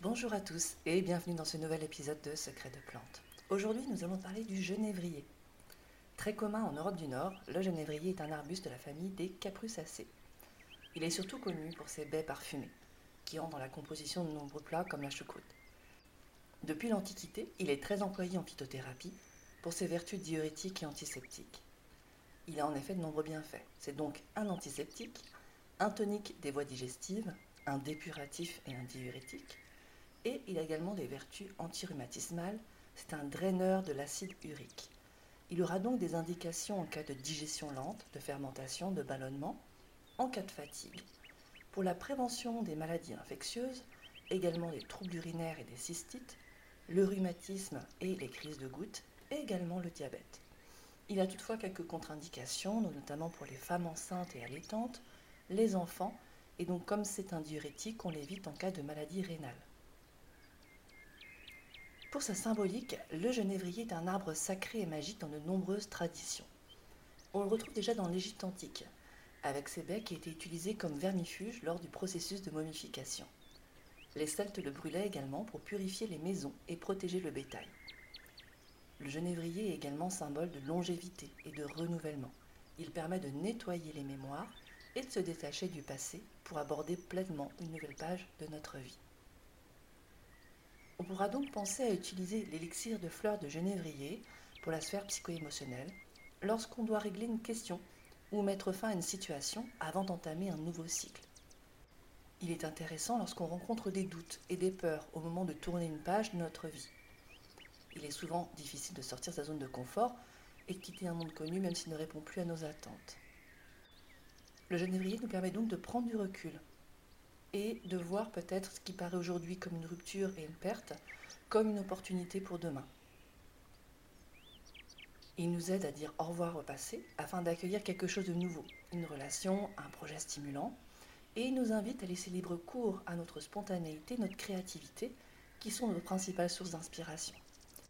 Bonjour à tous et bienvenue dans ce nouvel épisode de Secrets de plantes. Aujourd'hui, nous allons parler du genévrier. Très commun en Europe du Nord, le genévrier est un arbuste de la famille des Caprucacées. Il est surtout connu pour ses baies parfumées, qui entrent dans la composition de nombreux plats comme la choucroute. Depuis l'Antiquité, il est très employé en phytothérapie pour ses vertus diurétiques et antiseptiques. Il a en effet de nombreux bienfaits. C'est donc un antiseptique, un tonique des voies digestives, un dépuratif et un diurétique, et il a également des vertus antirhumatismales, c'est un draineur de l'acide urique. Il aura donc des indications en cas de digestion lente, de fermentation, de ballonnement, en cas de fatigue. Pour la prévention des maladies infectieuses, également des troubles urinaires et des cystites, le rhumatisme et les crises de gouttes, et également le diabète. Il a toutefois quelques contre-indications, notamment pour les femmes enceintes et allaitantes, les enfants, et donc comme c'est un diurétique, on l'évite en cas de maladie rénale. Pour sa symbolique, le genévrier est un arbre sacré et magique dans de nombreuses traditions. On le retrouve déjà dans l'Égypte antique, avec ses baies qui étaient utilisées comme vermifuge lors du processus de momification. Les Celtes le brûlaient également pour purifier les maisons et protéger le bétail. Le genévrier est également symbole de longévité et de renouvellement. Il permet de nettoyer les mémoires et de se détacher du passé pour aborder pleinement une nouvelle page de notre vie. On pourra donc penser à utiliser l'élixir de fleurs de genévrier pour la sphère psycho-émotionnelle lorsqu'on doit régler une question ou mettre fin à une situation avant d'entamer un nouveau cycle. Il est intéressant lorsqu'on rencontre des doutes et des peurs au moment de tourner une page de notre vie. Il est souvent difficile de sortir de sa zone de confort et de quitter un monde connu même s'il ne répond plus à nos attentes. Le genévrier nous permet donc de prendre du recul et de voir peut-être ce qui paraît aujourd'hui comme une rupture et une perte comme une opportunité pour demain. Il nous aide à dire au revoir au passé afin d'accueillir quelque chose de nouveau, une relation, un projet stimulant, et il nous invite à laisser libre cours à notre spontanéité, notre créativité, qui sont nos principales sources d'inspiration.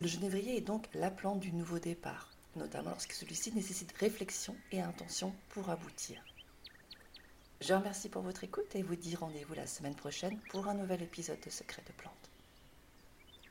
Le genévrier est donc la plante du nouveau départ, notamment lorsque celui-ci nécessite réflexion et intention pour aboutir. Je remercie pour votre écoute et vous dis rendez-vous la semaine prochaine pour un nouvel épisode de Secrets de plantes.